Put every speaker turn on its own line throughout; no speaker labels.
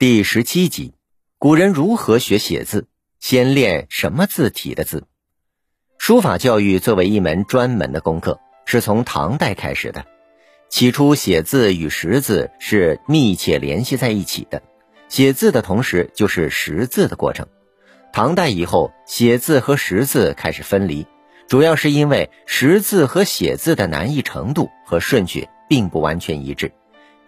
第十七集：古人如何学写字？先练什么字体的字？书法教育作为一门专门的功课，是从唐代开始的。起初，写字与识字是密切联系在一起的，写字的同时就是识字的过程。唐代以后，写字和识字开始分离，主要是因为识字和写字的难易程度和顺序并不完全一致。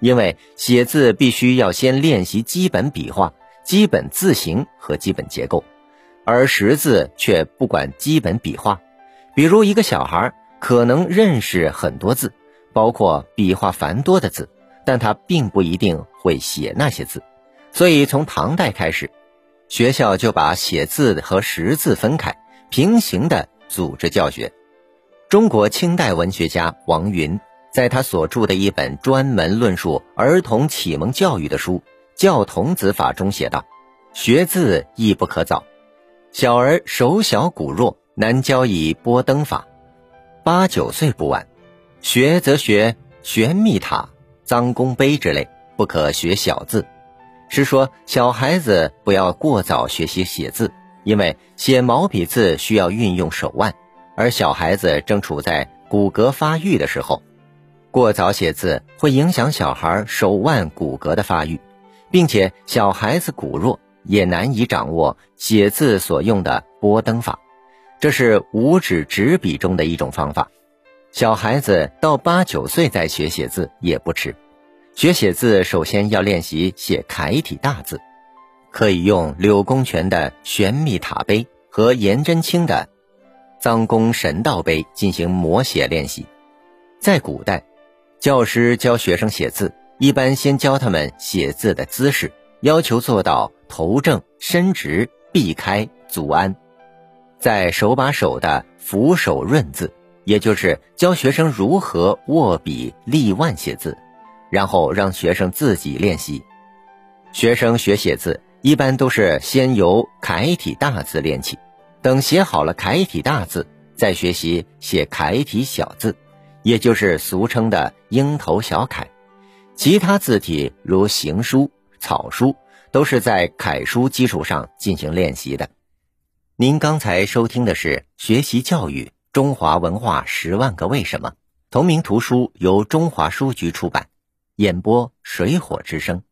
因为写字必须要先练习基本笔画、基本字形和基本结构，而识字却不管基本笔画。比如一个小孩可能认识很多字，包括笔画繁多的字，但他并不一定会写那些字。所以从唐代开始，学校就把写字和识字分开，平行的组织教学。中国清代文学家王云。在他所著的一本专门论述儿童启蒙教育的书《教童子法》中写道：“学字亦不可早，小儿手小骨弱，难教以拨灯法。八九岁不晚，学则学玄秘塔、脏公碑之类，不可学小字。”是说小孩子不要过早学习写字，因为写毛笔字需要运用手腕，而小孩子正处在骨骼发育的时候。过早写字会影响小孩手腕骨骼的发育，并且小孩子骨弱，也难以掌握写字所用的拨登法。这是五指执笔中的一种方法。小孩子到八九岁再学写字也不迟。学写字首先要练习写楷体大字，可以用柳公权的玄秘塔碑和颜真卿的臧公神道碑进行摹写练习。在古代。教师教学生写字，一般先教他们写字的姿势，要求做到头正、身直、臂开、足安，再手把手的扶手润字，也就是教学生如何握笔立腕写字，然后让学生自己练习。学生学写字一般都是先由楷体大字练起，等写好了楷体大字，再学习写楷体小字。也就是俗称的鹰头小楷，其他字体如行书、草书都是在楷书基础上进行练习的。您刚才收听的是《学习教育中华文化十万个为什么》同名图书，由中华书局出版，演播水火之声。